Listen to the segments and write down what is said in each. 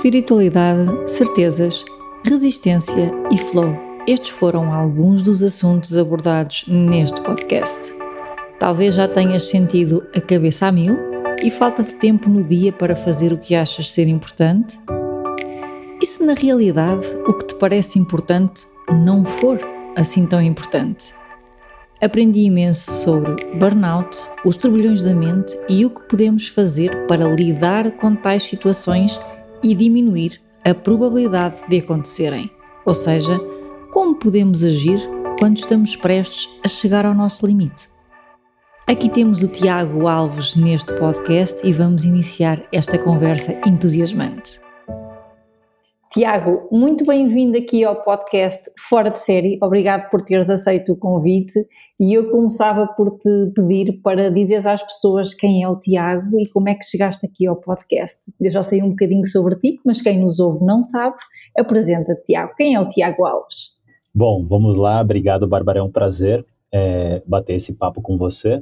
Espiritualidade, certezas, resistência e flow. Estes foram alguns dos assuntos abordados neste podcast. Talvez já tenhas sentido a cabeça a mil e falta de tempo no dia para fazer o que achas ser importante? E se na realidade o que te parece importante não for assim tão importante? Aprendi imenso sobre burnout, os turbilhões da mente e o que podemos fazer para lidar com tais situações e diminuir a probabilidade de acontecerem, ou seja, como podemos agir quando estamos prestes a chegar ao nosso limite. Aqui temos o Tiago Alves neste podcast e vamos iniciar esta conversa entusiasmante. Tiago, muito bem-vindo aqui ao podcast Fora de Série. Obrigado por teres aceito o convite e eu começava por te pedir para dizeres às pessoas quem é o Tiago e como é que chegaste aqui ao podcast. Eu já sei um bocadinho sobre ti, mas quem nos ouve não sabe. Apresenta-te, Tiago. Quem é o Tiago Alves? Bom, vamos lá. Obrigado, Bárbara. É um prazer é, bater esse papo com você.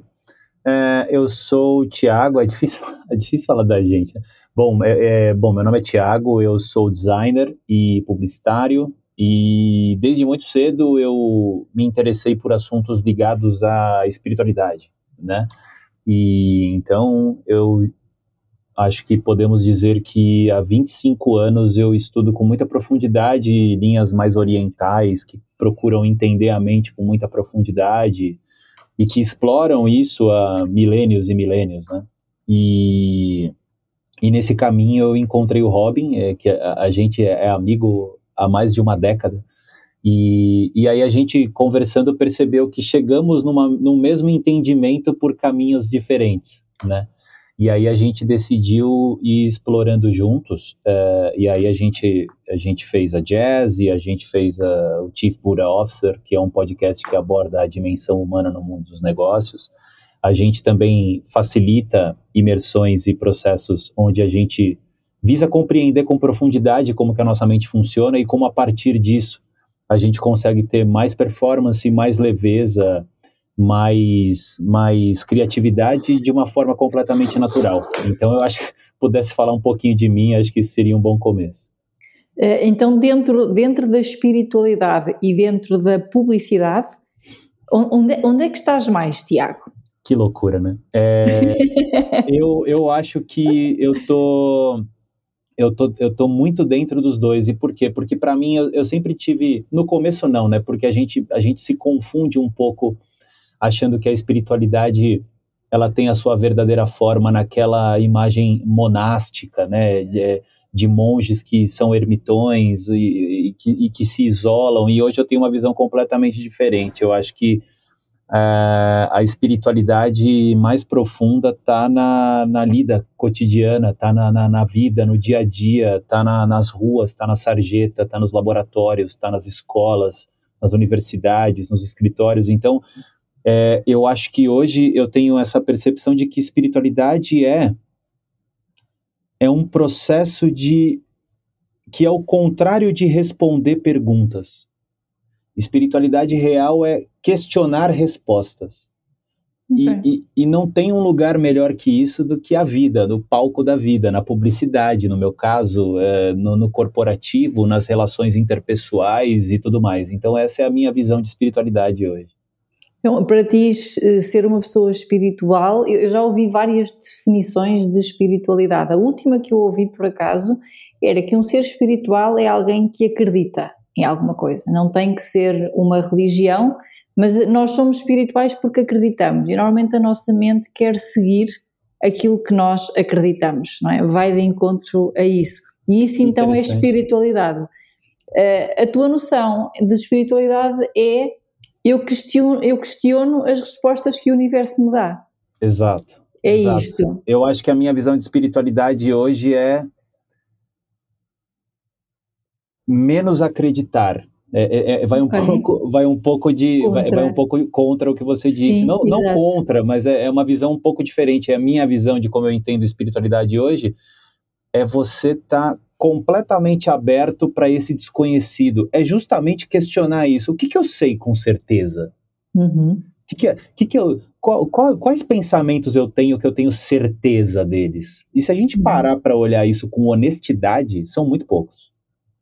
É, eu sou o Tiago, é difícil, é difícil falar da gente. Bom, é, é, bom, meu nome é Tiago, eu sou designer e publicitário e desde muito cedo eu me interessei por assuntos ligados à espiritualidade, né? E então eu acho que podemos dizer que há 25 anos eu estudo com muita profundidade linhas mais orientais que procuram entender a mente com muita profundidade e que exploram isso há milênios e milênios, né? E e nesse caminho eu encontrei o Robin, é, que a, a, gente é amigo há mais de uma década. E, e aí a gente conversando percebeu que chegamos numa, num mesmo entendimento por caminhos diferentes, né? E aí a gente decidiu ir explorando juntos. Uh, e aí a gente, a gente fez a Jazz e a gente fez a, o Chief Buddha Officer, que é um podcast que aborda a dimensão humana no mundo dos negócios. A gente também facilita imersões e processos onde a gente visa compreender com profundidade como que a nossa mente funciona e como a partir disso a gente consegue ter mais performance, mais leveza, mais, mais criatividade de uma forma completamente natural. Então eu acho que pudesse falar um pouquinho de mim, acho que seria um bom começo. É, então, dentro, dentro da espiritualidade e dentro da publicidade, onde, onde é que estás mais, Tiago? Que loucura, né? É, eu, eu acho que eu tô, eu tô, eu tô muito dentro dos dois. E por quê? Porque para mim eu, eu, sempre tive. No começo, não, né? Porque a gente, a gente se confunde um pouco achando que a espiritualidade ela tem a sua verdadeira forma naquela imagem monástica, né? De, de monges que são ermitões e, e, que, e que se isolam. E hoje eu tenho uma visão completamente diferente. Eu acho que Uh, a espiritualidade mais profunda está na, na lida cotidiana, está na, na, na, vida, no dia a dia, está na, nas ruas, está na sarjeta, está nos laboratórios, está nas escolas, nas universidades, nos escritórios. Então, é, eu acho que hoje eu tenho essa percepção de que espiritualidade é é um processo de que é o contrário de responder perguntas. Espiritualidade real é questionar respostas. Okay. E, e, e, não tem um lugar melhor que isso do que a vida, no palco da vida, na publicidade, no meu caso, é, no, no, corporativo, nas relações interpessoais e tudo mais. Então, essa é a minha visão de espiritualidade hoje. Então, para ti, eh, ser uma pessoa espiritual, eu já ouvi várias definições de espiritualidade. A última que eu ouvi, por acaso, era que um ser espiritual é alguém que acredita em alguma coisa. Não tem que ser uma religião, mas nós somos espirituais porque acreditamos e normalmente a nossa mente quer seguir aquilo que nós acreditamos, não é? Vai de encontro a isso. E isso então é espiritualidade. Uh, a tua noção de espiritualidade é eu questiono, eu questiono as respostas que o universo me dá. Exato. É exato. isto. Eu acho que a minha visão de espiritualidade hoje é menos acreditar. É, é, é vai, um pouco, vai um pouco de vai, vai, um pouco contra o que você disse. Sim, não, não contra, mas é, é, uma visão um pouco diferente. É a minha visão de como eu entendo espiritualidade hoje. É você estar tá completamente aberto para esse desconhecido. É justamente questionar isso. O que, que eu sei com certeza? Uhum. Que que, é, que, que eu, qual, qual, quais pensamentos eu tenho que eu tenho certeza deles? E se a gente uhum. parar para olhar isso com honestidade, são muito poucos.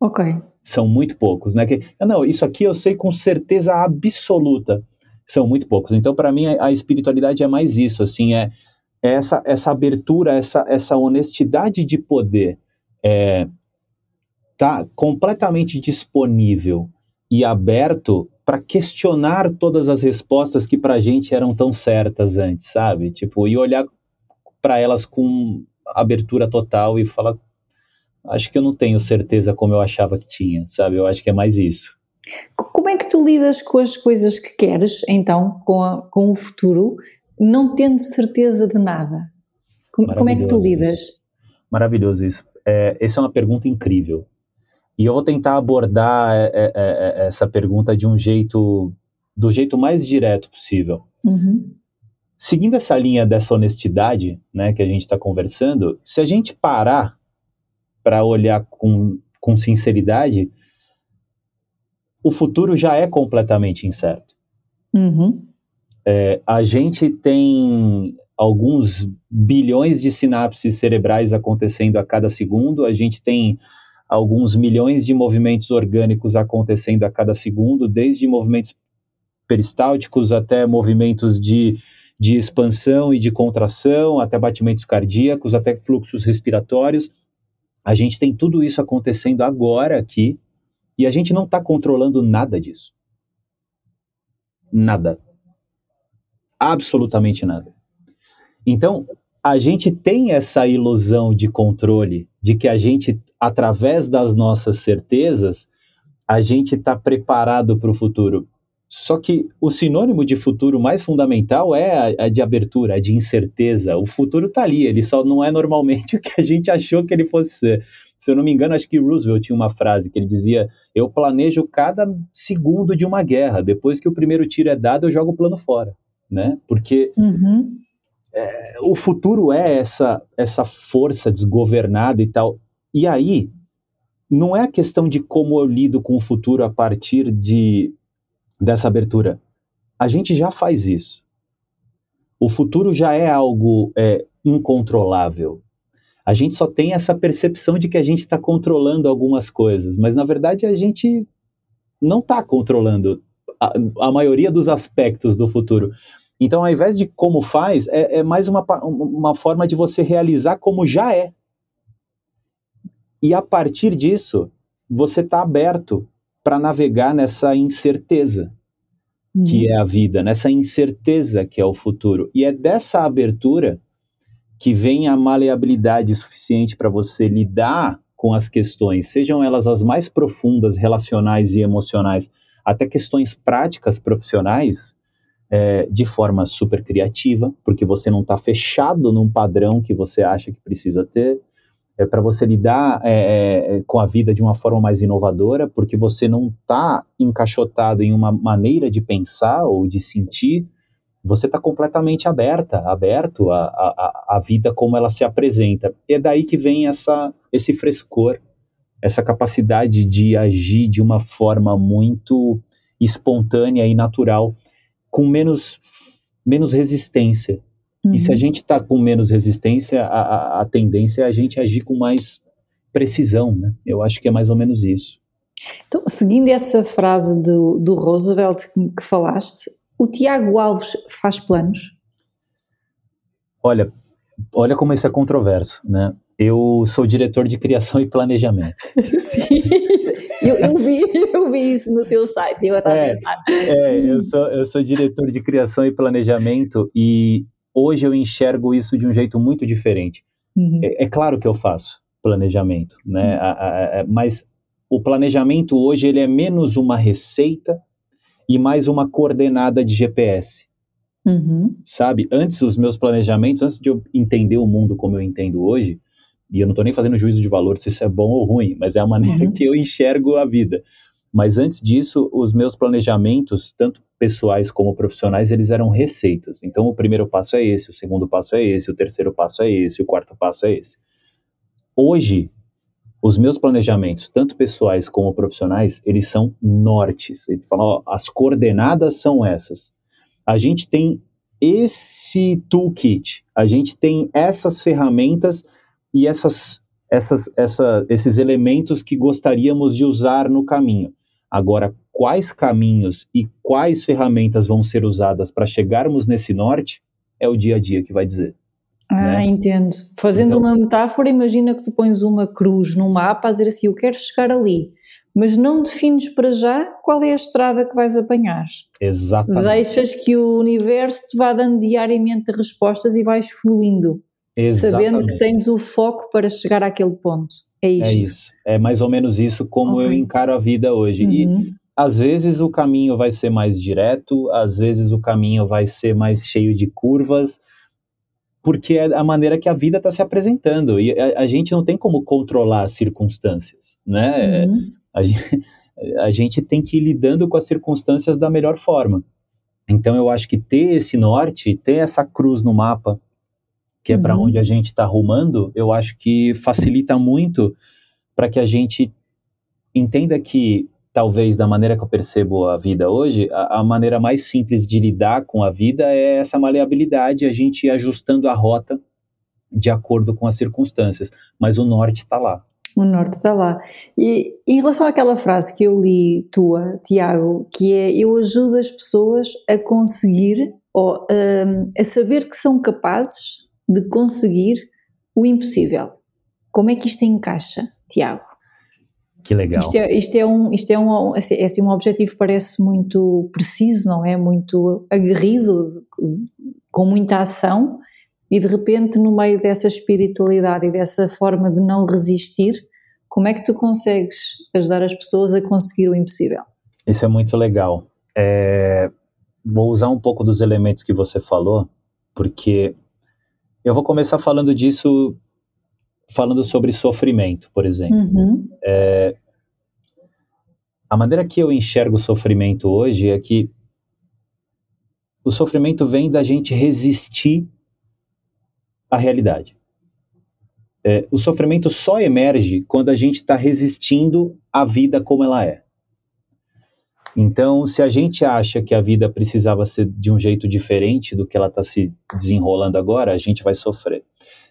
Ok. São muito poucos, né? Que, não, isso aqui eu sei com certeza absoluta. São muito poucos. Então, para mim, a, a, espiritualidade é mais isso, assim, é, é essa, essa abertura, essa, essa honestidade de poder é, tá completamente disponível e aberto para questionar todas as respostas que para gente eram tão certas antes, sabe? Tipo, e olhar para elas com abertura total e falar, acho que eu não tenho certeza como eu achava que tinha, sabe? Eu acho que é mais isso. Como é que tu lidas com as coisas que queres, então, com, a, com o futuro, não tendo certeza de nada? Como, como é que tu lidas? Isso. Maravilhoso isso. É, essa é uma pergunta incrível. E eu vou tentar abordar é, é, é, essa pergunta de um jeito, do jeito mais direto possível. Uhum. Seguindo essa linha dessa honestidade, né, que a gente está conversando, se a gente parar para olhar com, com sinceridade, o futuro já é completamente incerto. Uhum. É, a gente tem alguns bilhões de sinapses cerebrais acontecendo a cada segundo, a gente tem alguns milhões de movimentos orgânicos acontecendo a cada segundo, desde movimentos peristálticos até movimentos de, de expansão e de contração, até batimentos cardíacos, até fluxos respiratórios. A gente tem tudo isso acontecendo agora aqui e a gente não está controlando nada disso. Nada. Absolutamente nada. Então, a gente tem essa ilusão de controle, de que a gente através das nossas certezas, a gente está preparado para o futuro. Só que o sinônimo de futuro mais fundamental é a, a de abertura, a de incerteza. O futuro está ali, ele só não é normalmente o que a gente achou que ele fosse ser. Se eu não me engano, acho que Roosevelt tinha uma frase que ele dizia: Eu planejo cada segundo de uma guerra. Depois que o primeiro tiro é dado, eu jogo o plano fora. Né? Porque uhum. é, o futuro é essa, essa força desgovernada e tal. E aí, não é a questão de como eu lido com o futuro a partir de dessa abertura. A gente já faz isso. O futuro já é algo é, incontrolável. A gente só tem essa percepção de que a gente está controlando algumas coisas, mas na verdade a gente não está controlando a, a, maioria dos aspectos do futuro. Então, ao invés de como faz, é, é mais uma, uma forma de você realizar como já é. E a partir disso, você está aberto para navegar nessa incerteza uhum. que é a vida, nessa incerteza que é o futuro. E é dessa abertura que vem a maleabilidade suficiente para você lidar com as questões, sejam elas as mais profundas, relacionais e emocionais, até questões práticas profissionais, é, de forma super criativa, porque você não está fechado num padrão que você acha que precisa ter é, para você lidar é, é, é, com a vida de uma forma mais inovadora, porque você não está encaixotado em uma maneira de pensar ou de sentir, você está completamente aberta, aberto à, vida como ela se apresenta. E é daí que vem essa, esse frescor, essa capacidade de agir de uma forma muito espontânea e natural, com menos, menos resistência. Uhum. E se a uhum. gente está com menos resistência, a, a, a, tendência é a gente agir com mais precisão, né? Eu acho que é mais ou menos isso. Então, seguindo essa frase do, do Roosevelt que, que falaste, o Tiago Alves faz planos? Olha, olha como isso é controverso, né? Eu sou diretor de criação e planejamento. Sim, eu, eu, vi, eu vi isso no teu site, eu estava é, pensando. É, eu sou, eu sou diretor de criação e planejamento e Hoje eu enxergo isso de um jeito muito diferente. Uhum. É, é, claro que eu faço planejamento, né? Uhum. A, a, a, mas o planejamento hoje ele é menos uma receita e mais uma coordenada de GPS. Uhum. Sabe? Antes, os meus planejamentos, antes de eu entender o mundo como eu entendo hoje, e eu não estou nem fazendo juízo de valor se isso é bom ou ruim, mas é a maneira uhum. que eu enxergo a vida. Mas antes disso, os meus planejamentos, tanto pessoais como profissionais, eles eram receitas. Então, o primeiro passo é esse, o segundo passo é esse, o terceiro passo é esse, o quarto passo é esse. Hoje, os meus planejamentos, tanto pessoais como profissionais, eles são nortes. Ele fala, ó, as coordenadas são essas. A gente tem esse toolkit, a gente tem essas ferramentas e essas, essas, essa, esses elementos que gostaríamos de usar no caminho. Agora, quais caminhos e quais ferramentas vão ser usadas para chegarmos nesse norte é o dia a dia que vai dizer. Ah, né? entendo. Fazendo então, uma metáfora, imagina que tu pões uma cruz no mapa a dizer assim: Eu quero chegar ali, mas não defines para já qual é a estrada que vais apanhar. Exatamente. Deixas que o universo te vá dando diariamente respostas e vais fluindo, Exatamente. sabendo que tens o foco para chegar àquele ponto. É, é isto. É isso. É mais ou menos isso como okay. eu encaro a vida hoje. Uhum. E às vezes o caminho vai ser mais direto, às vezes o caminho vai ser mais cheio de curvas porque é a maneira que a vida está se apresentando e a, a, gente não tem como controlar as circunstâncias, né? Uhum. A, gente, a gente tem que ir lidando com as circunstâncias da melhor forma. Então eu acho que ter esse norte, ter essa cruz no mapa, que é uhum. para onde a gente está rumando, eu acho que facilita muito para que a gente entenda que talvez da maneira que eu percebo a vida hoje, a, a, maneira mais simples de lidar com a vida é essa maleabilidade, a gente ir ajustando a rota de acordo com as circunstâncias. Mas o norte está lá. O norte está lá. E em relação àquela frase que eu li tua, Tiago, que é eu ajudo as pessoas a conseguir ou um, a saber que são capazes de conseguir o impossível. Como é que isto encaixa, Tiago? Que legal. Isto é, isto é, um, isto é, um, assim, é assim, um objetivo parece muito preciso, não é? Muito aguerrido, com muita ação, e de repente, no meio dessa espiritualidade e dessa forma de não resistir, como é que tu consegues ajudar as pessoas a conseguir o impossível? Isso é muito legal. É, vou usar um pouco dos elementos que você falou, porque eu vou começar falando disso falando sobre sofrimento, por exemplo. Uhum. É, a maneira que eu enxergo o sofrimento hoje é que o sofrimento vem da gente resistir à realidade. É, o sofrimento só emerge quando a gente está resistindo à vida como ela é. Então, se a gente acha que a vida precisava ser de um jeito diferente do que ela está se desenrolando agora, a gente vai sofrer.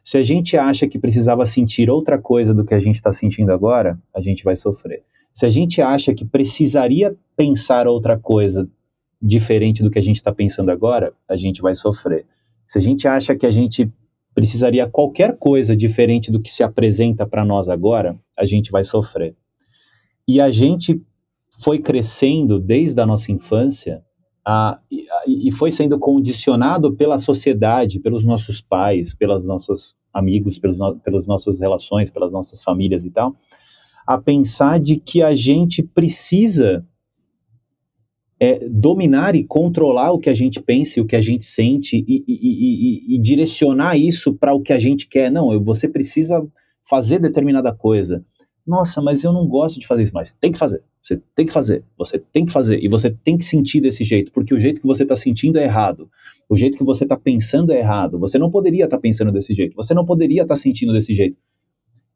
Se a gente acha que precisava sentir outra coisa do que a gente está sentindo agora, a gente vai sofrer. Se a gente acha que precisaria pensar outra coisa diferente do que a gente está pensando agora, a gente vai sofrer. Se a gente acha que a gente precisaria qualquer coisa diferente do que se apresenta para nós agora, a gente vai sofrer. E a gente foi crescendo desde a nossa infância a, e foi sendo condicionado pela sociedade, pelos nossos pais, pelos nossos amigos, pelos no, pelas nossas relações, pelas nossas famílias e tal, a pensar de que a gente precisa é, dominar e controlar o que a gente pensa e o que a gente sente e, e, e, e direcionar isso para o que a gente quer. Não, você precisa fazer determinada coisa. Nossa, mas eu não gosto de fazer isso, mas tem que fazer. Você tem que fazer, você tem que fazer, e você tem que sentir desse jeito, porque o jeito que você está sentindo é errado, o jeito que você está pensando é errado, você não poderia estar tá pensando desse jeito, você não poderia estar tá sentindo desse jeito.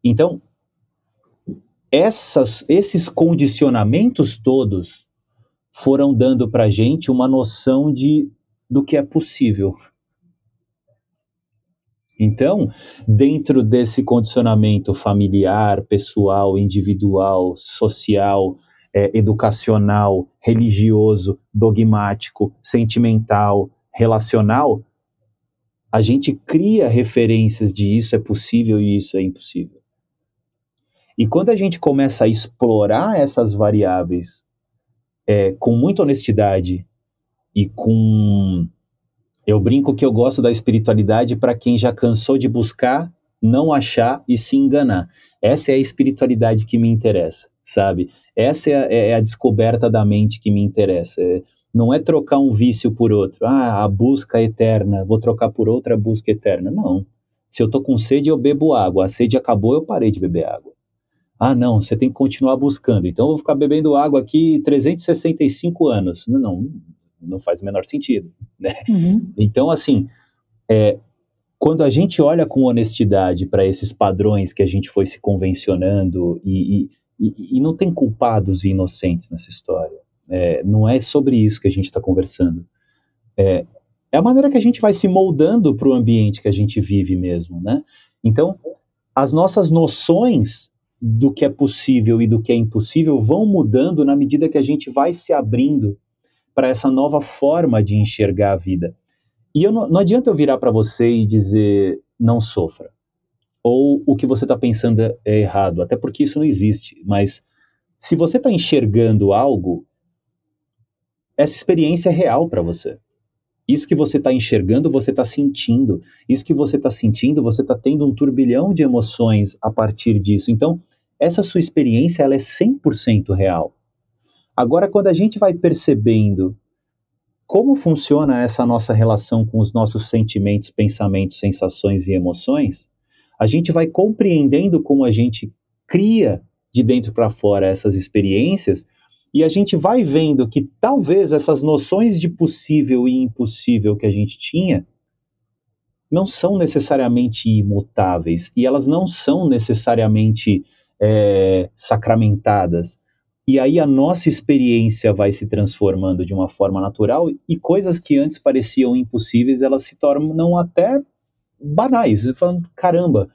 Então, essas, esses condicionamentos todos foram dando para gente uma noção de do que é possível. Então, dentro desse condicionamento familiar, pessoal, individual, social, é, educacional, religioso, dogmático, sentimental, relacional, a gente cria referências de isso é possível e isso é impossível. E quando a gente começa a explorar essas variáveis é, com muita honestidade e com. Eu brinco que eu gosto da espiritualidade para quem já cansou de buscar, não achar e se enganar. Essa é a espiritualidade que me interessa sabe? Essa é a, é a descoberta da mente que me interessa. É, não é trocar um vício por outro. Ah, a busca eterna, vou trocar por outra busca eterna. Não. Se eu tô com sede, eu bebo água. A sede acabou, eu parei de beber água. Ah, não, você tem que continuar buscando. Então eu vou ficar bebendo água aqui 365 anos. Não, não, não faz o menor sentido. Né? Uhum. Então, assim, é, quando a gente olha com honestidade para esses padrões que a gente foi se convencionando e, e, e não tem culpados e inocentes nessa história. É, não é sobre isso que a gente está conversando. É, é a maneira que a gente vai se moldando para o ambiente que a gente vive mesmo, né? Então, as nossas noções do que é possível e do que é impossível vão mudando na medida que a gente vai se abrindo para essa nova forma de enxergar a vida. E não, não adianta eu virar para você e dizer não sofra. Ou o que você está pensando é, errado, até porque isso não existe. Mas se você está enxergando algo, essa experiência é real para você. Isso que você está enxergando, você está sentindo. Isso que você está sentindo, você está tendo um turbilhão de emoções a partir disso. Então, essa sua experiência ela é 100% real. Agora, quando a gente vai percebendo como funciona essa nossa relação com os nossos sentimentos, pensamentos, sensações e emoções, a gente vai compreendendo como a gente cria de dentro para fora essas experiências e a gente vai vendo que talvez essas noções de possível e impossível que a gente tinha não são necessariamente imutáveis e elas não são necessariamente é, sacramentadas. E aí a nossa experiência vai se transformando de uma forma natural e coisas que antes pareciam impossíveis, elas se tornam até banais. Falando, caramba.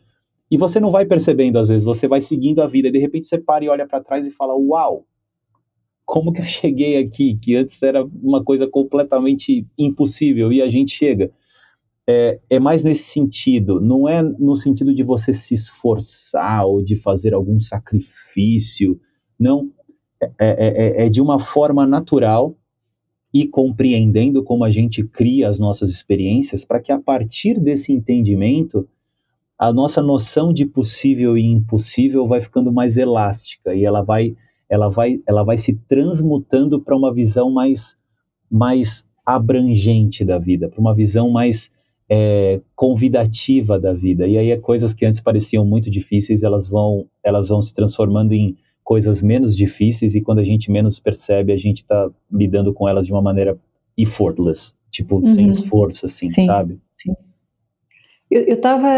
E você não vai percebendo às vezes, você vai seguindo a vida e de repente você para e olha para trás e fala: "Uau! Como que eu cheguei aqui, que antes era uma coisa completamente impossível e a gente chega?" É, é, mais nesse sentido, não é no sentido de você se esforçar ou de fazer algum sacrifício, não. É, é, é, é, de uma forma natural e compreendendo como a gente cria as nossas experiências, para que a partir desse entendimento a nossa noção de possível e impossível vai ficando mais elástica e ela vai ela vai ela vai se transmutando para uma visão mais mais abrangente da vida, para uma visão mais é, convidativa da vida. E aí é coisas que antes pareciam muito difíceis, elas vão elas vão se transformando em coisas menos difíceis e quando a gente menos percebe, a gente está lidando com elas de uma maneira effortless, tipo, uhum. sem esforço, assim, sim, sabe? Sim. Eu estava,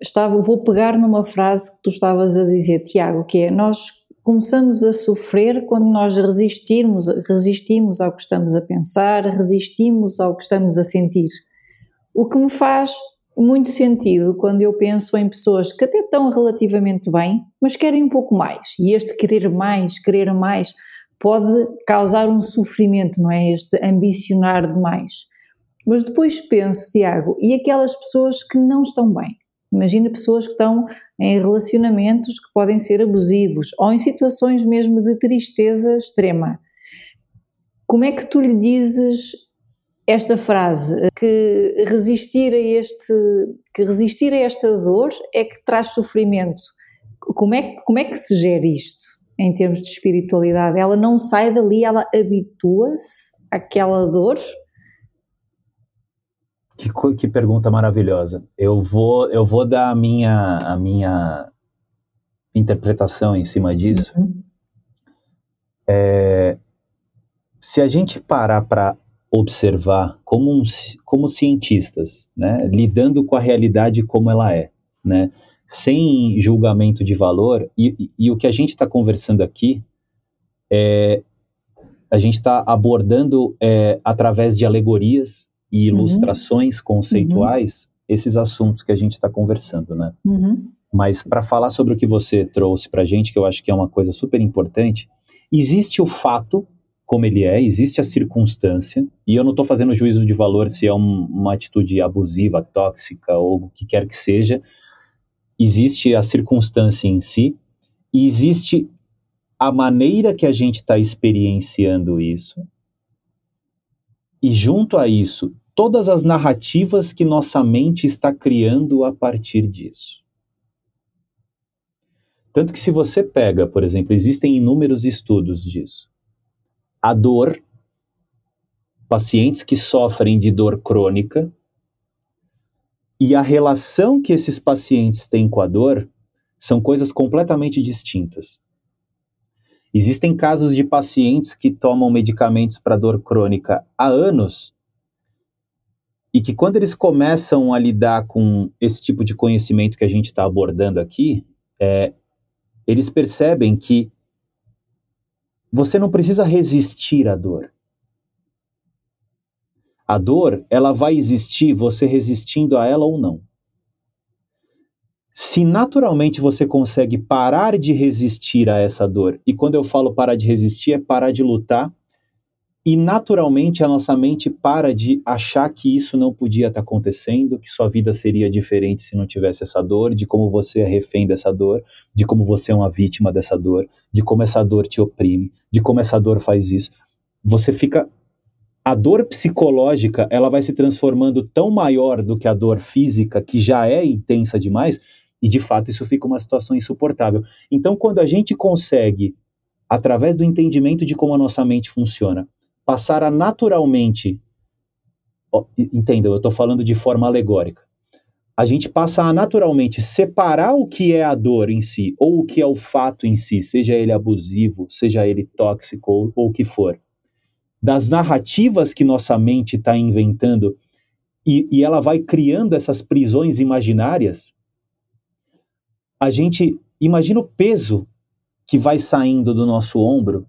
estava, vou pegar numa frase que tu estavas a dizer, Tiago, que é, nós começamos a sofrer quando nós resistirmos, resistimos ao que estamos a pensar, resistimos ao que estamos a sentir. O que me faz muito sentido quando eu penso em pessoas que até estão relativamente bem, mas querem um pouco mais. E este querer mais, querer mais, pode causar um sofrimento, não é? Este ambicionar demais. Mas depois penso, Tiago, e aquelas pessoas que não estão bem? Imagina pessoas que estão em relacionamentos que podem ser abusivos ou em situações mesmo de tristeza extrema. Como é que tu lhe dizes esta frase que resistir a este que resistir a esta dor é que traz sofrimento. Como é como é que se gera isto em termos de espiritualidade? Ela não sai dali, ela habitua-se àquela dor. Que, que pergunta maravilhosa. Eu vou eu vou dar a minha a minha interpretação em cima disso. Uhum. É, se a gente parar para observar como, um, como cientistas, né, lidando com a realidade como ela é, né, sem julgamento de valor. E, e, e o que a gente está conversando aqui é a gente está abordando é, através de alegorias e uhum. ilustrações uhum. conceituais esses assuntos que a gente está conversando, né? Uhum. Mas para falar sobre o que você trouxe para a gente, que eu acho que é uma coisa super importante, existe o fato como ele é, existe a circunstância, e eu não estou fazendo juízo de valor se é um, uma atitude abusiva, tóxica ou o que quer que seja. Existe a circunstância em si, e existe a maneira que a gente está experienciando isso, e junto a isso, todas as narrativas que nossa mente está criando a partir disso. Tanto que se você pega, por exemplo, existem inúmeros estudos disso. A dor, pacientes que sofrem de dor crônica, e a relação que esses pacientes têm com a dor são coisas completamente distintas. Existem casos de pacientes que tomam medicamentos para dor crônica há anos e que quando eles começam a lidar com esse tipo de conhecimento que a gente está abordando aqui, é, eles percebem que você não precisa resistir à dor. A dor, ela vai existir você resistindo a ela ou não. Se naturalmente você consegue parar de resistir a essa dor, e quando eu falo parar de resistir, é parar de lutar e naturalmente a nossa mente para de achar que isso não podia estar acontecendo, que sua vida seria diferente se não tivesse essa dor, de como você é refém dessa dor, de como você é uma vítima dessa dor, de como essa dor te oprime, de como essa dor faz isso. Você fica a dor psicológica, ela vai se transformando tão maior do que a dor física, que já é intensa demais, e de fato isso fica uma situação insuportável. Então, quando a gente consegue através do entendimento de como a nossa mente funciona, passar a naturalmente. Entendam, eu estou falando de forma alegórica. A gente passa a naturalmente separar o que é a dor em si, ou o que é o fato em si, seja ele abusivo, seja ele tóxico ou, ou o que for, das narrativas que nossa mente está inventando e, e ela vai criando essas prisões imaginárias. A gente imagina o peso que vai saindo do nosso ombro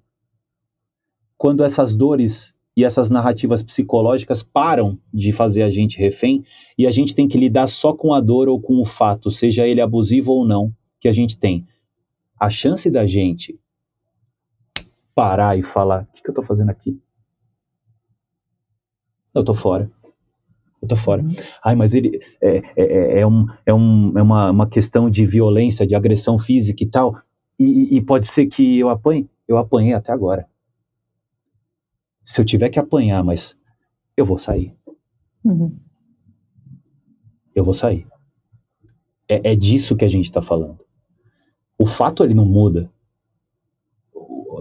quando essas dores e essas narrativas psicológicas param de fazer a gente refém e a gente tem que lidar só com a dor ou com o fato, seja ele abusivo ou não, que a gente tem. A chance da gente parar e falar: o que, que eu tô fazendo aqui? Eu tô fora. Eu tô fora. Uhum. Ai, mas ele é, é, é, é, um, é, um, é uma, uma questão de violência, de agressão física e tal. E, e pode ser que eu apanhe. Eu apanhei até agora se eu tiver que apanhar, mas eu vou sair. Uhum. Eu vou sair. É, é disso que a gente está falando. O fato ele não muda.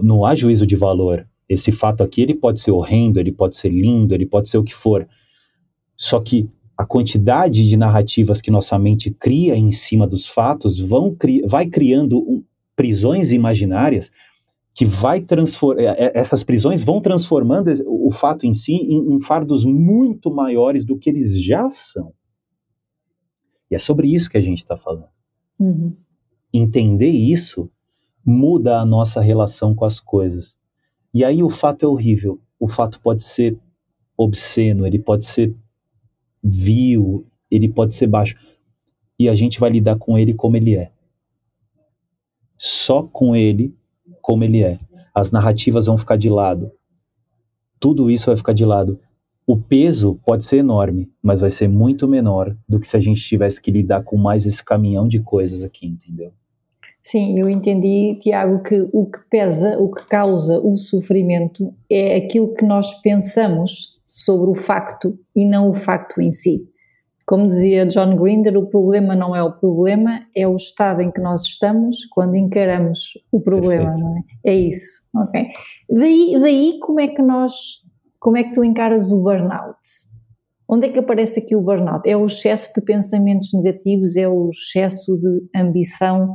Não há juízo de valor. Esse fato aqui ele pode ser horrendo, ele pode ser lindo, ele pode ser o que for. Só que a quantidade de narrativas que nossa mente cria em cima dos fatos vão vai criando prisões imaginárias que vai transformar, é, é, essas prisões vão transformando o fato em si em, em, fardos muito maiores do que eles já são. E é sobre isso que a gente está falando. Uhum. Entender isso muda a nossa relação com as coisas. E aí o fato é horrível. O fato pode ser obsceno, ele pode ser vil, ele pode ser baixo. E a gente vai lidar com ele como ele é. Só com ele como ele é. As narrativas vão ficar de lado. Tudo isso vai ficar de lado. O peso pode ser enorme, mas vai ser muito menor do que se a gente tivesse que lidar com mais esse caminhão de coisas aqui, entendeu? Sim, eu entendi, Tiago, que o que pesa, o que causa o sofrimento é aquilo que nós pensamos sobre o facto e não o facto em si. Como dizia John Grinder, o problema não é o problema, é o estado em que nós estamos quando encaramos o problema, Perfeito. não é? É isso, ok. Daí, daí como é que nós, como é que tu encaras o burnout? Onde é que aparece aqui o burnout? É o excesso de pensamentos negativos, é o excesso de ambição?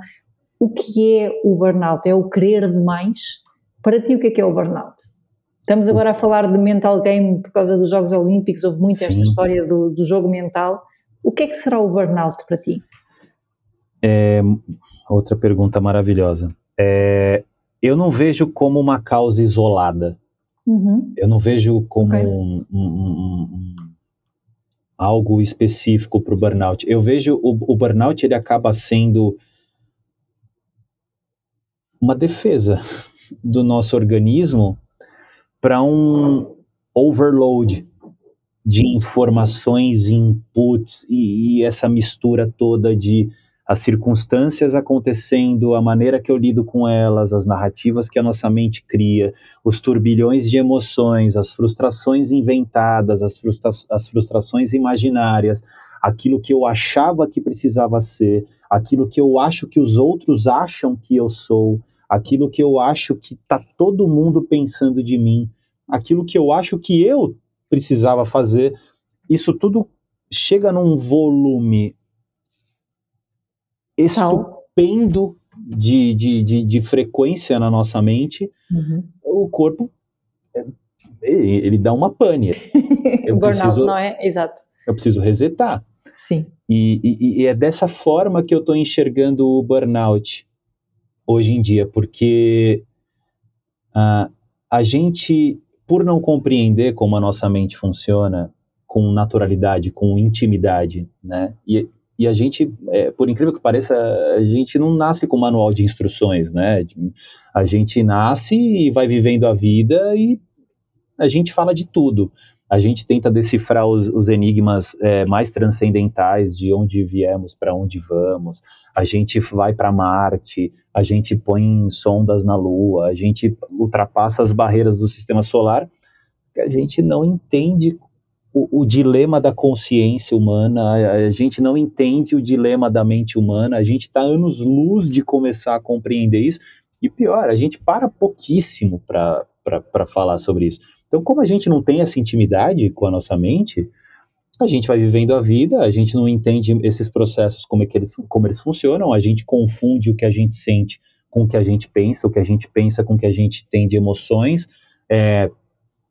O que é o burnout? É o querer demais? Para ti, o que é que é o burnout? Estamos agora a falar de mental game por causa dos Jogos Olímpicos, houve muito Sim. esta história do, do, jogo mental. O que é que será o burnout para ti? É, outra pergunta maravilhosa. É, eu não vejo como uma causa isolada. Uhum. Eu não vejo como okay. um, um, um, algo específico para o burnout. Eu vejo o, o burnout ele acaba sendo uma defesa do nosso organismo para um overload de informações, inputs e, e, essa mistura toda de as circunstâncias acontecendo, a maneira que eu lido com elas, as narrativas que a nossa mente cria, os turbilhões de emoções, as frustrações inventadas, as, frustra as frustrações imaginárias, aquilo que eu achava que precisava ser, aquilo que eu acho que os outros acham que eu sou, aquilo que eu acho que está todo mundo pensando de mim, aquilo que eu acho que eu precisava fazer, isso tudo chega num volume estupendo de, de, de, de, frequência na nossa mente, uhum. o corpo é, ele dá uma pane. o burnout, não é? Exato. Eu preciso resetar. Sim. E, e, e é dessa forma que eu estou enxergando o burnout hoje em dia, porque uh, a gente, por não compreender como a nossa mente funciona com naturalidade, com intimidade, né? E, e a gente, é, por incrível que pareça, a gente não nasce com manual de instruções, né? A gente nasce e vai vivendo a vida e a gente fala de tudo. A gente tenta decifrar os, os enigmas é, mais transcendentais de onde viemos, para onde vamos. A gente vai para Marte, a gente põe sondas na Lua, a gente ultrapassa as barreiras do sistema solar. A gente não entende o, o, dilema da consciência humana, a, a, gente não entende o dilema da mente humana, a gente está anos-luz de começar a compreender isso, e pior, a gente para pouquíssimo para falar sobre isso. Então, como a gente não tem essa intimidade com a nossa mente, a gente vai vivendo a vida, a gente não entende esses processos, como, é que eles, como eles funcionam, a gente confunde o que a gente sente com o que a gente pensa, o que a gente pensa com o que a gente tem de emoções, é,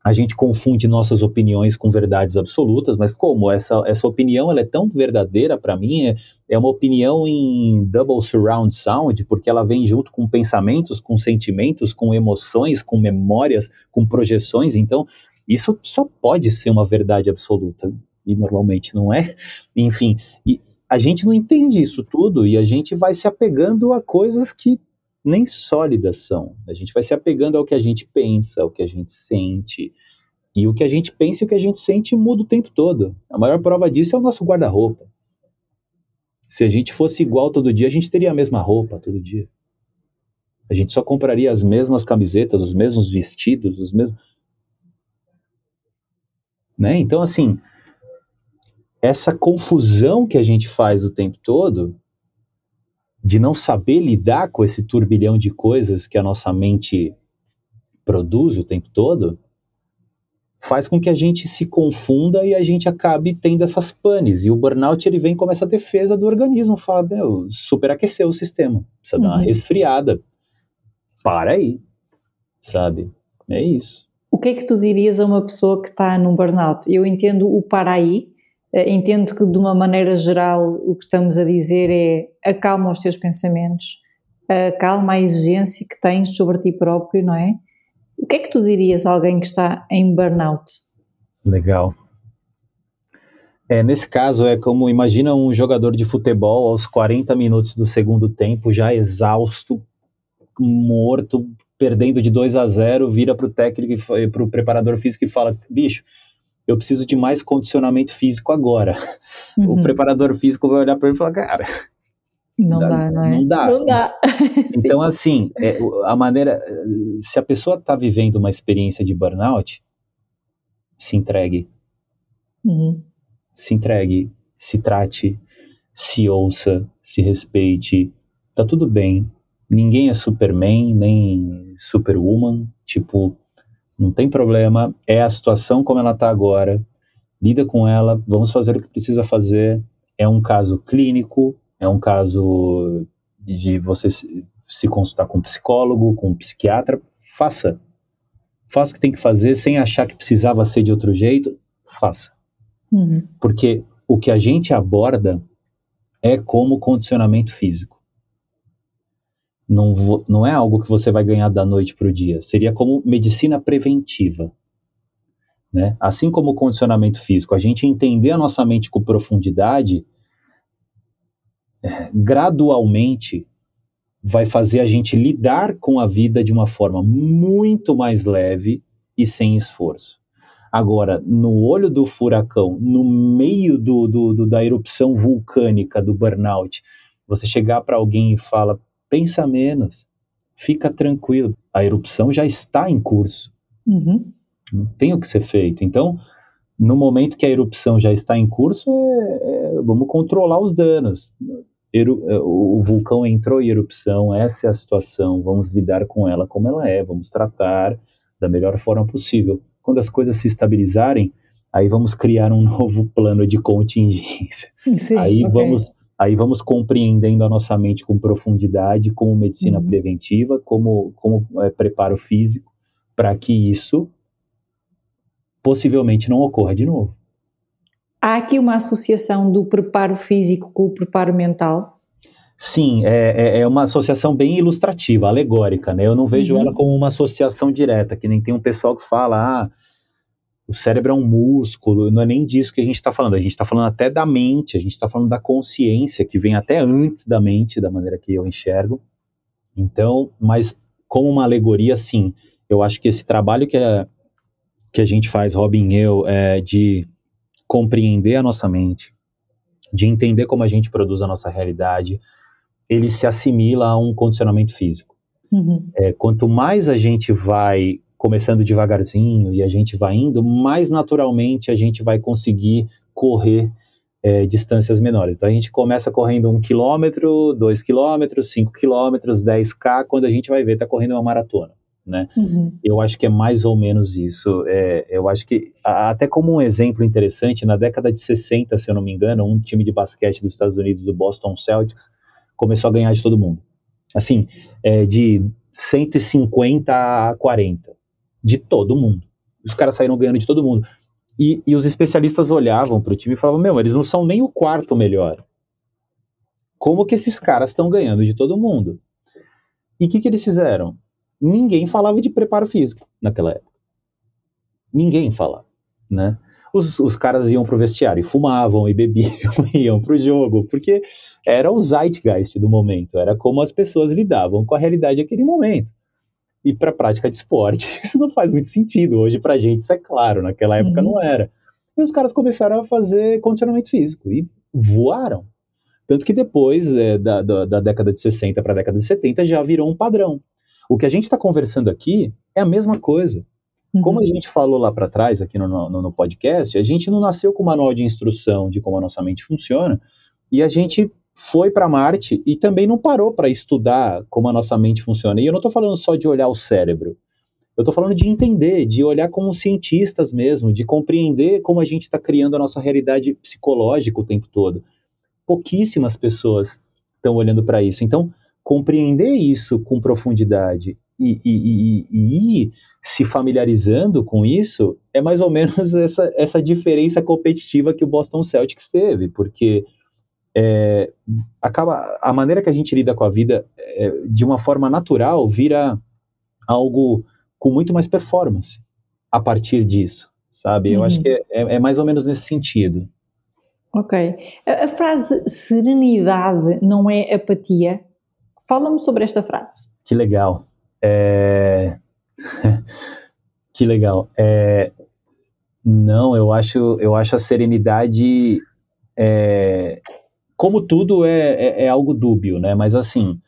a gente confunde nossas opiniões com verdades absolutas, mas como? Essa, essa opinião ela é tão verdadeira para mim, é, é uma opinião em double surround sound, porque ela vem junto com pensamentos, com sentimentos, com emoções, com memórias, com projeções, então isso só pode ser uma verdade absoluta, e normalmente não é. Enfim, e a gente não entende isso tudo e a gente vai se apegando a coisas que nem sólidas são. A gente vai se apegando ao que a gente pensa, ao que a gente sente. E o que a gente pensa e o que a gente sente muda o tempo todo. A maior prova disso é o nosso guarda-roupa. Se a gente fosse igual todo dia, a gente teria a mesma roupa todo dia. A gente só compraria as mesmas camisetas, os mesmos vestidos, os mesmos. Né? Então, assim, essa confusão que a gente faz o tempo todo de não saber lidar com esse turbilhão de coisas que a nossa mente produz o tempo todo, faz com que a gente se confunda e a gente acabe tendo essas panes. E o burnout ele vem como essa defesa do organismo, fala, meu, superaqueceu o sistema, precisa uhum. dar uma uhum. resfriada. Para aí, sabe? É isso. O que é que tu dirias a uma pessoa que está num burnout? Eu entendo o para aí, entendo que, de uma maneira geral, o que estamos a dizer é acalma os teus pensamentos, acalma a exigência que tens sobre ti próprio, não é? O que é que tu dirias a alguém que está em burnout? Legal. É, nesse caso, é como imagina um jogador de futebol aos 40 minutos do segundo tempo, já exausto, morto, perdendo de 2 a 0, vira para o técnico e para o preparador físico e fala: bicho, eu preciso de mais condicionamento físico agora. Uhum. O preparador físico vai olhar para ele e falar, cara. Não dá, dá, não é? Não dá. Não dá. então, assim, é, a maneira. Se a pessoa está vivendo uma experiência de burnout, se entregue. Uhum. Se entregue, se trate, se ouça, se respeite. Tá tudo bem. Ninguém é Superman, nem Superwoman. Tipo, não tem problema, é a situação como ela está agora, lida com ela, vamos fazer o que precisa fazer. É um caso clínico, é um caso de você se, consultar com um psicólogo, com um psiquiatra, faça. Faça o que tem que fazer sem achar que precisava ser de outro jeito, faça. Uhum. Porque o que a gente aborda é como condicionamento físico não, não é algo que você vai ganhar da noite para o dia. Seria como medicina preventiva. Né? Assim como o condicionamento físico, a gente entender a nossa mente com profundidade, é, gradualmente vai fazer a gente lidar com a vida de uma forma muito mais leve e sem esforço. Agora, no olho do furacão, no meio do, do, do da erupção vulcânica do burnout, você chegar para alguém e fala, pensa menos, fica tranquilo, a erupção já está em curso. Uhum. Não tem o que ser feito. Então, no momento que a erupção já está em curso, é, é, vamos controlar os danos. Eru, é, o vulcão entrou em erupção, essa é a situação, vamos lidar com ela como ela é, vamos tratar da melhor forma possível. Quando as coisas se estabilizarem, aí vamos criar um novo plano de contingência. Sim, aí okay. vamos aí vamos compreendendo a nossa mente com profundidade, como medicina uhum. preventiva, como como é, preparo físico, para que isso possivelmente não ocorra de novo. Há aqui uma associação do preparo físico com o preparo mental? Sim, é, é, é uma associação bem ilustrativa, alegórica, né? Eu não vejo Uhum. ela como uma associação direta, que nem tem um pessoal que fala, ah, o cérebro é um músculo, não é nem disso que a gente está falando, a gente está falando até da mente, a gente está falando da consciência, que vem até antes da mente, da maneira que eu enxergo. Então, mas como uma alegoria, sim, eu acho que esse trabalho que a, que a gente faz, Robin e eu, é de compreender a nossa mente, de entender como a gente produz a nossa realidade, ele se assimila a um condicionamento físico. Uhum. É, quanto mais a gente vai começando devagarzinho e a gente vai indo, mais naturalmente a gente vai conseguir correr é, distâncias menores. Então a gente começa correndo um quilômetro, dois quilômetros, cinco quilômetros, 10k, quando a gente vai ver, está correndo uma maratona. Né? Uhum. Eu acho que é mais ou menos isso. É, eu acho que, até como um exemplo interessante, na década de 60, se eu não me engano, um time de basquete dos Estados Unidos, do Boston Celtics, começou a ganhar de todo mundo. Assim, é, de 150 a 40. De todo mundo. Os caras saíram ganhando de todo mundo. E, e os especialistas olhavam para o time e falavam: Meu, eles não são nem o quarto melhor. Como que esses caras estão ganhando de todo mundo? E o que, que eles fizeram? Ninguém falava de preparo físico naquela época. Ninguém falava, né? Os, os caras iam pro vestiário e fumavam e bebiam, iam pro jogo, porque era o zeitgeist do momento, era como as pessoas lidavam com a realidade daquele momento. E para prática de esporte, isso não faz muito sentido. Hoje, pra gente, isso é claro, naquela época Uhum. não era. E os caras começaram a fazer condicionamento físico e voaram. Tanto que depois é, da, da, da década de 60 para a década de 70 já virou um padrão. O que a gente está conversando aqui é a mesma coisa. Como a Uhum. gente falou lá para trás, aqui no, no, no podcast, a gente não nasceu com manual de instrução de como a nossa mente funciona, e a gente foi para Marte e também não parou para estudar como a nossa mente funciona. E eu não estou falando só de olhar o cérebro, eu estou falando de entender, de olhar como cientistas mesmo, de compreender como a gente está criando a nossa realidade psicológica o tempo todo. Pouquíssimas pessoas estão olhando para isso. Então, compreender isso com profundidade e, e, e, e ir se familiarizando com isso é mais ou menos essa, essa diferença competitiva que o Boston Celtics teve, porque é, acaba a maneira que a gente lida com a vida é, de uma forma natural vira algo com muito mais performance a partir disso, sabe? Eu Uhum. acho que é, é- é mais ou menos nesse sentido. Ok. A, a frase serenidade não é apatia. Fala-me sobre esta frase. Que legal. É... que legal. É... Não, eu acho, eu acho a serenidade, é... como tudo é, é, é algo dúbio, né? Mas assim,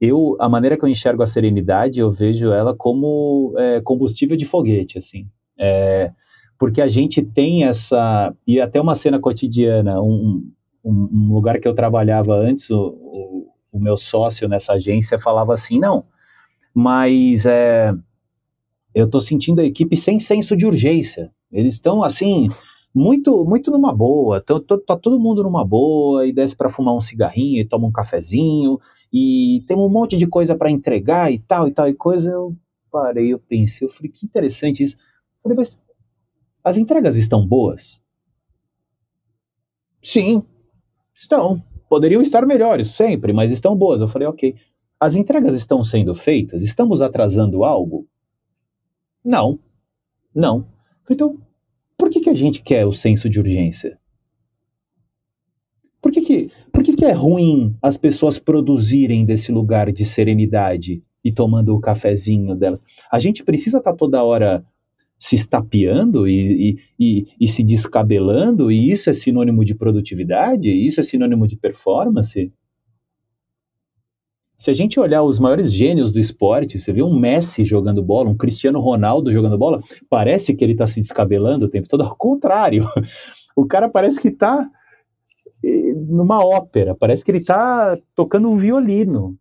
eu, a maneira que eu enxergo a serenidade, eu vejo ela como é, combustível de foguete, assim. É, porque a gente tem essa e até uma cena cotidiana, um, um, um lugar que eu trabalhava antes, o, o, o meu sócio nessa agência falava assim, não, mas é, eu estou sentindo a equipe sem senso de urgência. Eles estão assim muito muito numa boa. Tô- tá todo mundo numa boa e desce para fumar um cigarrinho e toma um cafezinho e tem um monte de coisa para entregar e tal e tal e coisa. Eu parei, eu pensei, eu falei que interessante isso. Falei, mas as entregas estão boas? Sim, estão. Poderiam estar melhores sempre, mas estão boas. Eu falei, ok. As entregas estão sendo feitas? Estamos atrasando algo? Não. Não. Então, por que, que a gente quer o senso de urgência? Por que, que, por que, que é ruim as pessoas produzirem desse lugar de serenidade e tomando o cafezinho delas? A gente precisa estar toda hora se estapeando e, e, e, e se descabelando, e isso é sinônimo de produtividade? Isso é sinônimo de performance? Se a gente olhar os maiores gênios do esporte, você vê um Messi jogando bola, um Cristiano Ronaldo jogando bola, parece que ele está se descabelando o tempo todo. Ao contrário, o cara parece que está eh, numa ópera, parece que ele está tocando um violino.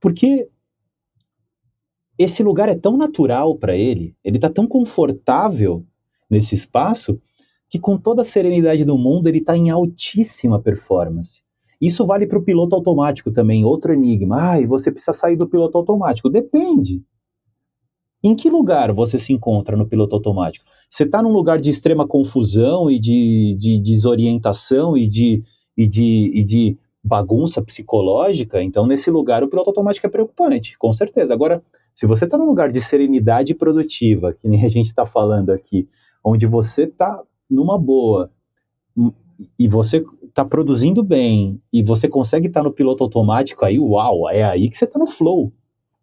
Porque esse lugar é tão natural para ele, ele está tão confortável nesse espaço, que com toda a serenidade do mundo ele está em altíssima performance. Isso vale para o piloto automático também, outro enigma. Ah, e você precisa sair do piloto automático. Depende. Em que lugar você se encontra no piloto automático? Você está num lugar de extrema confusão e de, de desorientação e de, e, de, e de bagunça psicológica? Então, nesse lugar, o piloto automático é preocupante, com certeza. Agora, se você está num lugar de serenidade produtiva, que nem a gente está falando aqui, onde você está numa boa e você está produzindo bem e você consegue estar tá no piloto automático, aí uau, é aí que você está no flow.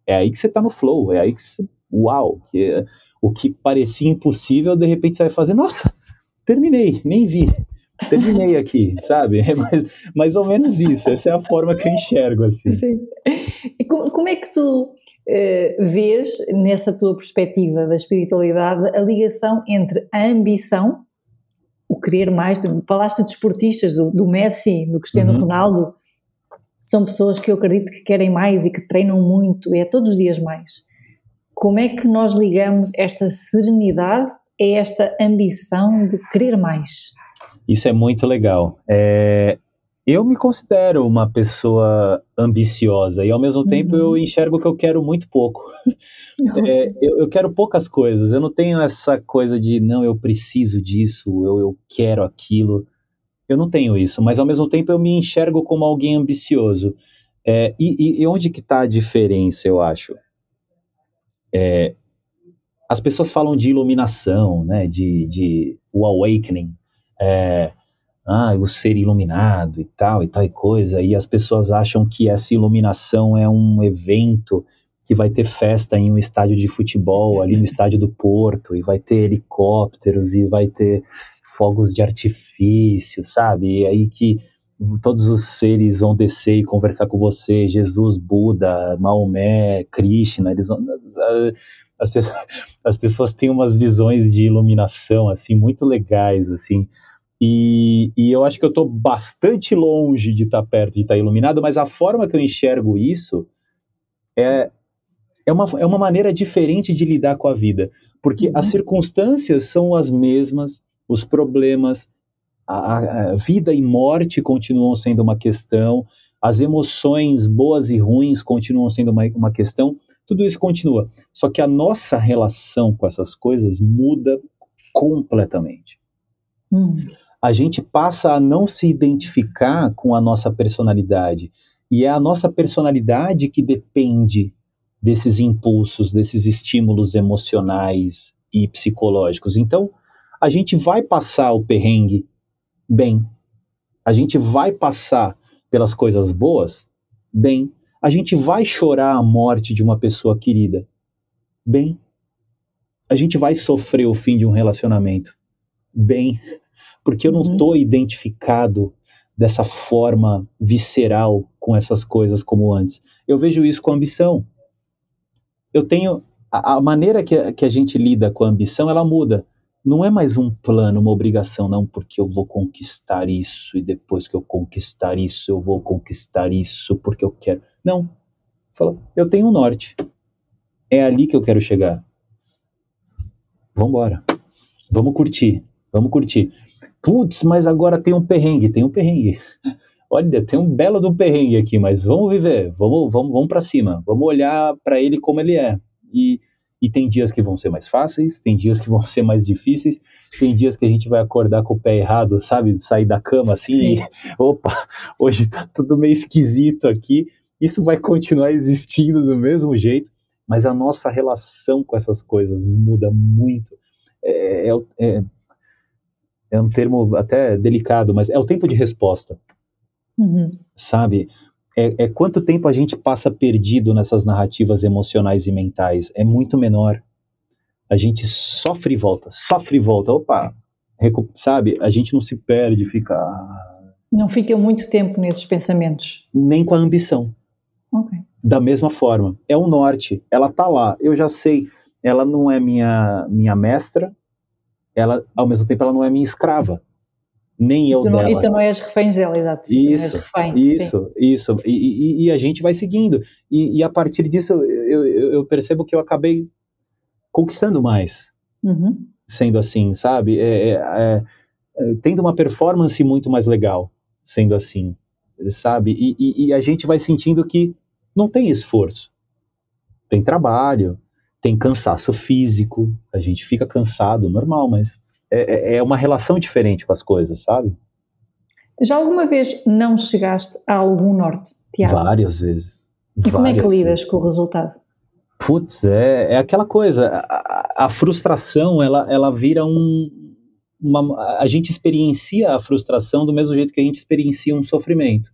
É aí que você está no flow, é aí que você, uau, que, o que parecia impossível, de repente você vai fazer, nossa, terminei, nem vi. Terminei aqui, sabe? É mais, mais ou menos isso. Essa é a forma que eu enxergo assim. Sim. E como, como é que tu eh, vês, nessa tua perspectiva da espiritualidade, a ligação entre a ambição, o querer mais, falaste de esportistas, do, do Messi, do Cristiano uhum. Ronaldo, são pessoas que eu acredito que querem mais e que treinam muito, é todos os dias mais. Como é que nós ligamos esta serenidade a esta ambição de querer mais? Isso é muito legal. É, eu me considero uma pessoa ambiciosa e ao mesmo tempo eu uhum. enxergo que eu quero muito pouco. é, eu, eu, quero poucas coisas. Eu não tenho essa coisa de não, eu preciso disso, eu, eu quero aquilo. Eu não tenho isso, mas ao mesmo tempo eu me enxergo como alguém ambicioso. É, e, e, onde que está a diferença, eu acho? É, as pessoas falam de iluminação, né, de, de o awakening. É, ah, o ser iluminado e tal e tal e coisa, e as pessoas acham que essa iluminação é um evento que vai ter festa em um estádio de futebol ali no estádio do Porto, e vai ter helicópteros, e vai ter fogos de artifício, sabe? E aí que todos os seres vão descer e conversar com você, Jesus, Buda, Maomé, Krishna, eles vão, as pessoas, as pessoas têm umas visões de iluminação assim muito legais assim e, e eu acho que eu estou bastante longe de estar tá perto de estar tá iluminado, mas a forma que eu enxergo isso é, é, uma, é uma maneira diferente de lidar com a vida. Porque uhum. as circunstâncias são as mesmas, os problemas, a, a, vida e morte continuam sendo uma questão, as emoções boas e ruins continuam sendo uma, uma questão, tudo isso continua. Só que a nossa relação com essas coisas muda completamente. Hum a gente passa a não se identificar com a nossa personalidade. E é a nossa personalidade que depende desses impulsos, desses estímulos emocionais e psicológicos. Então, a gente vai passar o perrengue bem. A gente vai passar pelas coisas boas bem. A gente vai chorar a morte de uma pessoa querida bem. A gente vai sofrer o fim de um relacionamento bem porque eu não estou uhum. identificado dessa forma visceral com essas coisas como antes. Eu vejo isso com ambição. Eu tenho a, a maneira que a, que a gente lida com a ambição, ela muda. Não é mais um plano, uma obrigação, não, porque eu vou conquistar isso e depois que eu conquistar isso, eu vou conquistar isso porque eu quero. Não. Fala, eu tenho um norte. É ali que eu quero chegar. Vamos embora. Vamos curtir. Vamos curtir. Putz, mas agora tem um perrengue, tem um perrengue. Olha, tem um belo um perrengue aqui, mas vamos viver, vamos, vamos, vamos para cima, vamos olhar para ele como ele é. E, e tem dias que vão ser mais fáceis, tem dias que vão ser mais difíceis, tem dias que a gente vai acordar com o pé errado, sabe? Sair da cama assim Sim. e, opa, hoje tá tudo meio esquisito aqui. Isso vai continuar existindo do mesmo jeito, mas a nossa relação com essas coisas muda muito. É, é, é, é um termo até delicado, mas é o tempo de resposta. Uhum. Sabe? É, é, quanto tempo a gente passa perdido nessas narrativas emocionais e mentais. É muito menor. A gente sofre e volta, sofre e volta. Opa, sabe? A gente não se perde, fica. Não fica muito tempo nesses pensamentos. Nem com a ambição. Okay. da mesma forma. É o norte, ela tá lá, eu já sei. Ela não é minha minha mestra, ela ao mesmo tempo ela não é minha escrava. Nem eu e tu não, E tu não és refém dela, exato. Isso, refém, isso, sim. isso. E, e, e, a gente vai seguindo. E, e a partir disso eu, eu, eu, percebo que eu acabei conquistando mais. Uhum. Sendo assim, sabe? É, é, é, é tendo uma performance muito mais legal, sendo assim, sabe? E, e a gente vai sentindo que não tem esforço. Tem trabalho, tem cansaço físico, a gente fica cansado, normal, mas é, é, é uma relação diferente com as coisas, sabe? Já alguma vez não chegaste a algum norte, Tiago? Várias vezes. E várias como é que lidas vezes. com o resultado? Putz, é, é aquela coisa, a, a, frustração, ela, ela vira um, uma, a gente experiencia a frustração do mesmo jeito que a gente experiencia um sofrimento.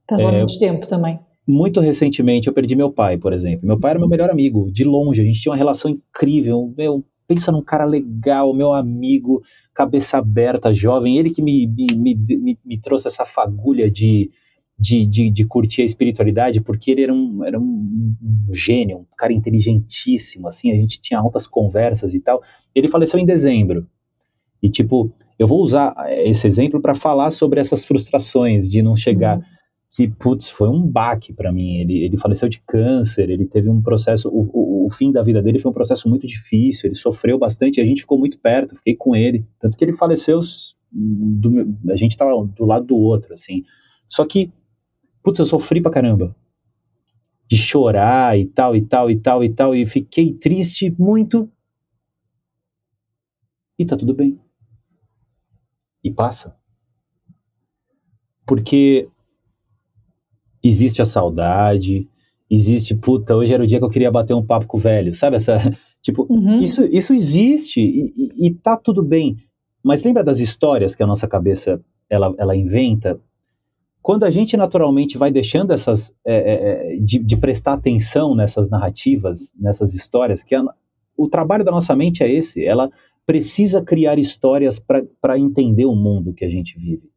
Estás lá é, menos tempo também. Muito recentemente eu perdi meu pai, por exemplo. Meu pai era meu melhor amigo, de longe, a gente tinha uma relação incrível. Meu, pensa num cara legal, meu amigo, cabeça aberta, jovem, ele que me, me, me, me trouxe essa fagulha de, de, de, de, curtir a espiritualidade, porque ele era, um, era um, gênio, um cara inteligentíssimo, assim, a gente tinha altas conversas e tal. Ele faleceu em dezembro. E, tipo, eu vou usar esse exemplo para falar sobre essas frustrações de não chegar. Uhum que, putz, foi um baque para mim. Ele, ele faleceu de câncer, ele teve um processo, o, o, o, fim da vida dele foi um processo muito difícil, ele sofreu bastante, a gente ficou muito perto, fiquei com ele. Tanto que ele faleceu, do, a gente tava do lado do outro, assim. Só que, putz, eu sofri pra caramba. De chorar e tal, e tal, e tal, e tal, e fiquei triste muito. E tá tudo bem. E passa. Porque existe a saudade, existe, puta, hoje era o dia que eu queria bater um papo com o velho, sabe? Essa, tipo, uhum. isso, isso existe e, e, e, tá tudo bem. Mas lembra das histórias que a nossa cabeça ela, ela inventa? Quando a gente naturalmente vai deixando essas, é, é, é de, de, prestar atenção nessas narrativas, nessas histórias, que a, o trabalho da nossa mente é esse, ela precisa criar histórias para entender o mundo que a gente vive.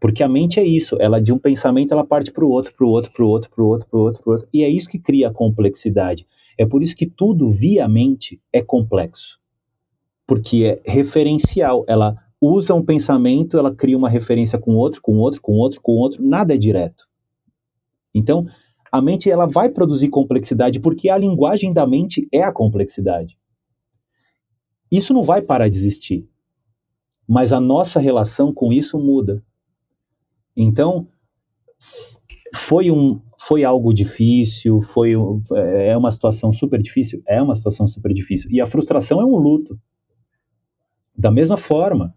Porque a mente é isso, ela de um pensamento ela parte para o outro, para o outro, para o outro, para o outro, para o outro, outro, e é isso que cria a complexidade. É por isso que tudo via mente é complexo. Porque é referencial, ela usa um pensamento, ela cria uma referência com outro, com outro, com outro, com outro, nada é direto. Então, a mente ela vai produzir complexidade porque a linguagem da mente é a complexidade. Isso não vai parar de existir. Mas a nossa relação com isso muda. Então, foi um foi algo difícil, foi é uma situação super difícil, é uma situação super difícil. E a frustração é um luto. Da mesma forma,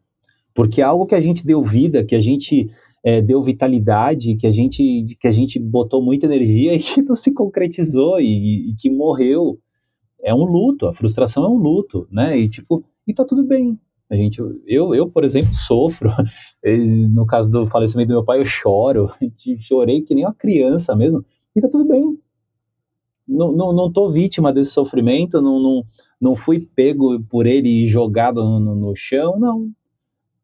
porque é algo que a gente deu vida, que a gente é, deu vitalidade, que a gente que a gente botou muita energia e que não se concretizou e, e que morreu. É um luto, a frustração é um luto, né? E tipo, e tá tudo bem, a gente, eu, eu, por exemplo, sofro. No caso do falecimento do meu pai, eu choro. Chorei que nem uma criança mesmo. E tá tudo bem. Não, não, não tô vítima desse sofrimento, não, não, não fui pego por ele e jogado no, no chão, não.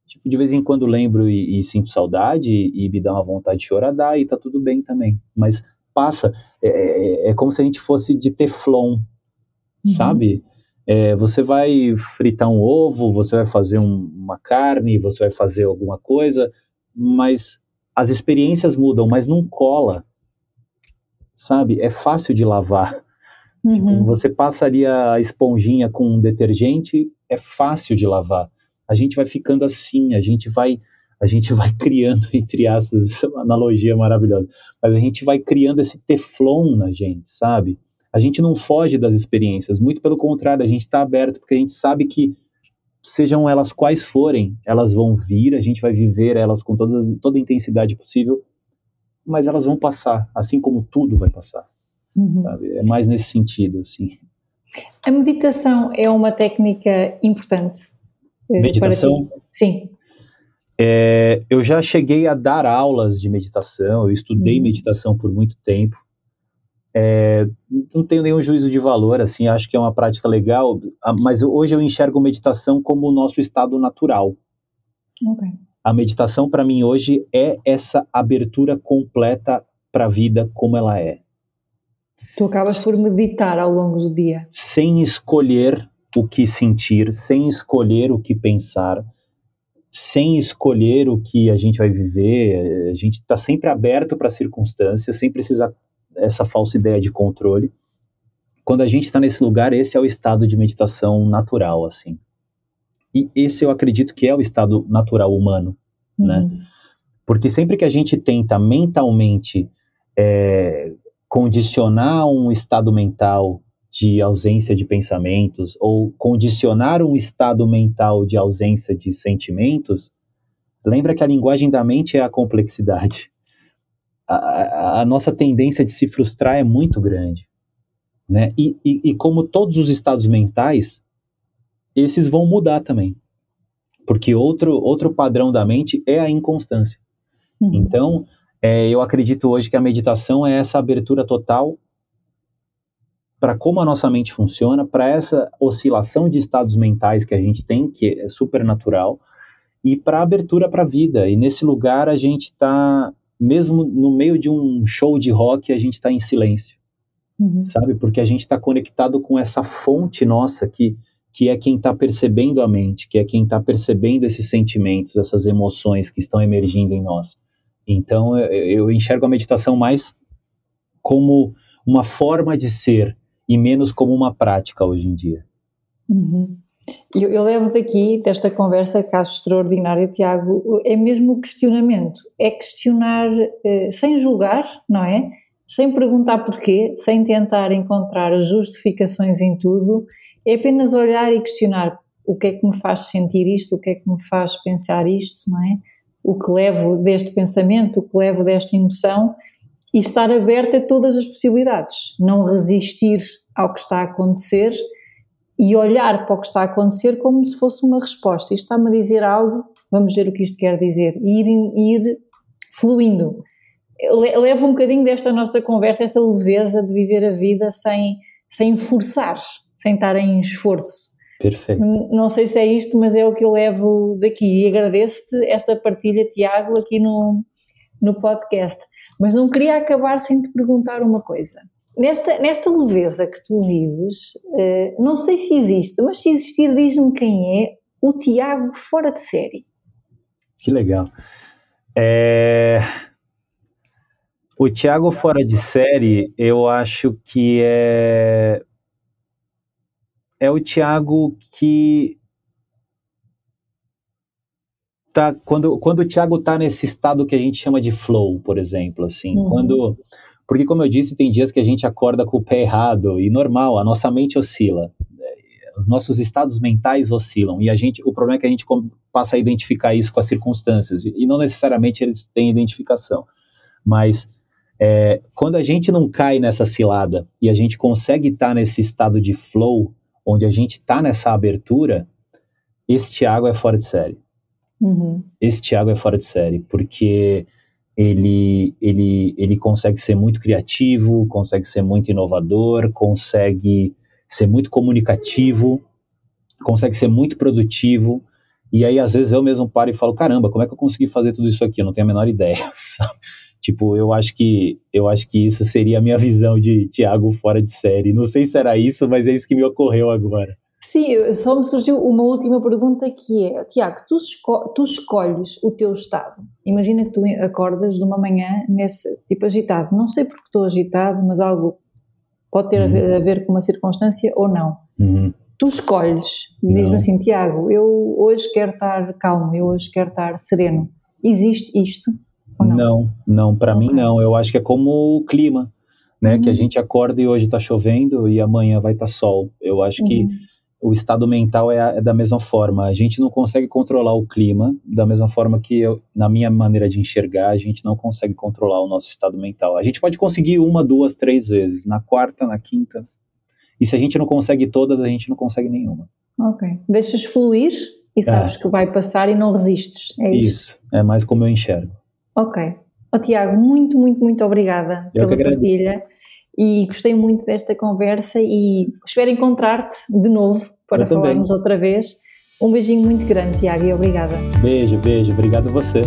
Tipo, de vez em quando lembro e, e, sinto saudade e me dá uma vontade de chorar, dá, e tá tudo bem também. Mas passa. É, é, é como se a gente fosse de teflon, uhum. sabe? É, você vai fritar um ovo, você vai fazer um, uma carne, você vai fazer alguma coisa, mas as experiências mudam, mas não cola, sabe? É fácil de lavar. Uhum. Tipo, você passaria a esponjinha com um detergente, é fácil de lavar. A gente vai ficando assim, a gente vai a gente vai criando, entre aspas, essa é analogia maravilhosa, mas a gente vai criando esse teflon na gente, sabe? A gente não foge das experiências, muito pelo contrário, a gente está aberto, porque a gente sabe que, sejam elas quais forem, elas vão vir, a gente vai viver elas com todas, toda a intensidade possível, mas elas vão passar, assim como tudo vai passar. Uhum. É mais nesse sentido, assim. A meditação é uma técnica importante. Eh, meditação? Sim. É, eu já cheguei a dar aulas de meditação, eu estudei uhum. meditação por muito tempo. É, não tenho nenhum juízo de valor, assim, acho que é uma prática legal, mas hoje eu enxergo meditação como o nosso estado natural. Okay. A meditação, para mim, hoje é essa abertura completa para a vida como ela é. Tu acabas por meditar ao longo do dia. Sem escolher o que sentir, sem escolher o que pensar, sem escolher o que a gente vai viver. A gente está sempre aberto para circunstâncias, sem precisar essa falsa ideia de controle. Quando a gente está nesse lugar, esse é o estado de meditação natural, assim. E esse eu acredito que é o estado natural humano, né? uhum. né? Porque sempre que a gente tenta mentalmente é, condicionar um estado mental de ausência de pensamentos ou condicionar um estado mental de ausência de sentimentos, lembra que a linguagem da mente é a complexidade. A, a, nossa tendência de se frustrar é muito grande. Né? E, e, e como todos os estados mentais, esses vão mudar também. Porque outro, outro padrão da mente é a inconstância. Uhum. Então, é, eu acredito hoje que a meditação é essa abertura total para como a nossa mente funciona, para essa oscilação de estados mentais que a gente tem, que é super natural, e para a abertura para a vida. E nesse lugar a gente está, mesmo no meio de um show de rock, a gente está em silêncio, uhum. sabe? Porque a gente está conectado com essa fonte nossa que, que é quem está percebendo a mente, que é quem está percebendo esses sentimentos, essas emoções que estão emergindo em nós. Então eu, eu enxergo a meditação mais como uma forma de ser e menos como uma prática hoje em dia. Uhum. Eu, eu, levo daqui, desta conversa que acho extraordinária, Tiago, é mesmo o questionamento. É questionar eh, sem julgar, não é? Sem perguntar porquê, sem tentar encontrar justificações em tudo, é apenas olhar e questionar o que é que me faz sentir isto, o que é que me faz pensar isto, não é? O que levo deste pensamento, o que levo desta emoção e estar aberta a todas as possibilidades, não resistir ao que está a acontecer e olhar para o que está a acontecer como se fosse uma resposta. Isto está-me a dizer algo, vamos ver o que isto quer dizer, e ir, ir fluindo. Leva um bocadinho desta nossa conversa, esta leveza de viver a vida sem, sem forçar, sem estar em esforço. Perfeito. Não sei se é isto, mas é o que eu levo daqui e agradeço-te esta partilha, Tiago, aqui no, no podcast. Mas não queria acabar sem te perguntar uma coisa. Nesta, nesta leveza que tu vives, uh, não sei se existe, mas se existir, diz-me quem é o Tiago fora de série. Que legal. É... O Tiago fora de série, eu acho que é é o Tiago que tá quando quando o Thiago tá nesse estado que a gente chama de flow, por exemplo, assim, uhum. quando porque como eu disse, tem dias que a gente acorda com o pé errado e normal, a nossa mente oscila. Os nossos estados mentais oscilam e a gente, o problema é que a gente passa a identificar isso com as circunstâncias e não necessariamente eles têm identificação, mas é, quando a gente não cai nessa cilada e a gente consegue estar tá nesse estado de flow, onde a gente está nessa abertura, esse Thiago é fora de série. Uhum. Esse Thiago é fora de série, porque ele, ele, ele consegue ser muito criativo, consegue ser muito inovador, consegue ser muito comunicativo, consegue ser muito produtivo. E aí, às vezes, eu mesmo paro e falo: caramba, como é que eu consegui fazer tudo isso aqui? Eu não tenho a menor ideia. tipo, eu acho que eu acho que isso seria a minha visão de Thiago fora de série. Não sei se era isso, mas é isso que me ocorreu agora. Sim, só me surgiu uma última pergunta que é, Tiago, tu, esco tu, escolhes o teu estado. Imagina que tu acordas de uma manhã nesse tipo agitado. Não sei porque estou agitado, mas algo pode ter uhum. a, ver, a, ver, com uma circunstância ou não. Uhum. Tu escolhes, diz-me assim, Tiago, eu hoje quero estar calmo, eu hoje quero estar sereno. Existe isto ou não? Não, não, para okay. mim não. Eu acho que é como o clima, né? Uhum. Que a uhum. gente acorda e hoje está chovendo e amanhã vai estar tá sol. Eu acho que uhum o estado mental é, é, da mesma forma. A gente não consegue controlar o clima, da mesma forma que, eu, na minha maneira de enxergar, a gente não consegue controlar o nosso estado mental. A gente pode conseguir uma, duas, três vezes, na quarta, na quinta. E se a gente não consegue todas, a gente não consegue nenhuma. Ok. Deixas fluir e sabes é. que vai passar e não resistes. É isso. Isso. É mais como eu enxergo. Ok. Oh, Tiago, muito, muito, muito obrigada eu pela partilha e gostei muito desta conversa e espero encontrar-te de novo para Eu falarmos também. outra vez. Um beijinho muito grande, Tiago, e obrigada. Beijo, beijo. Obrigado a você.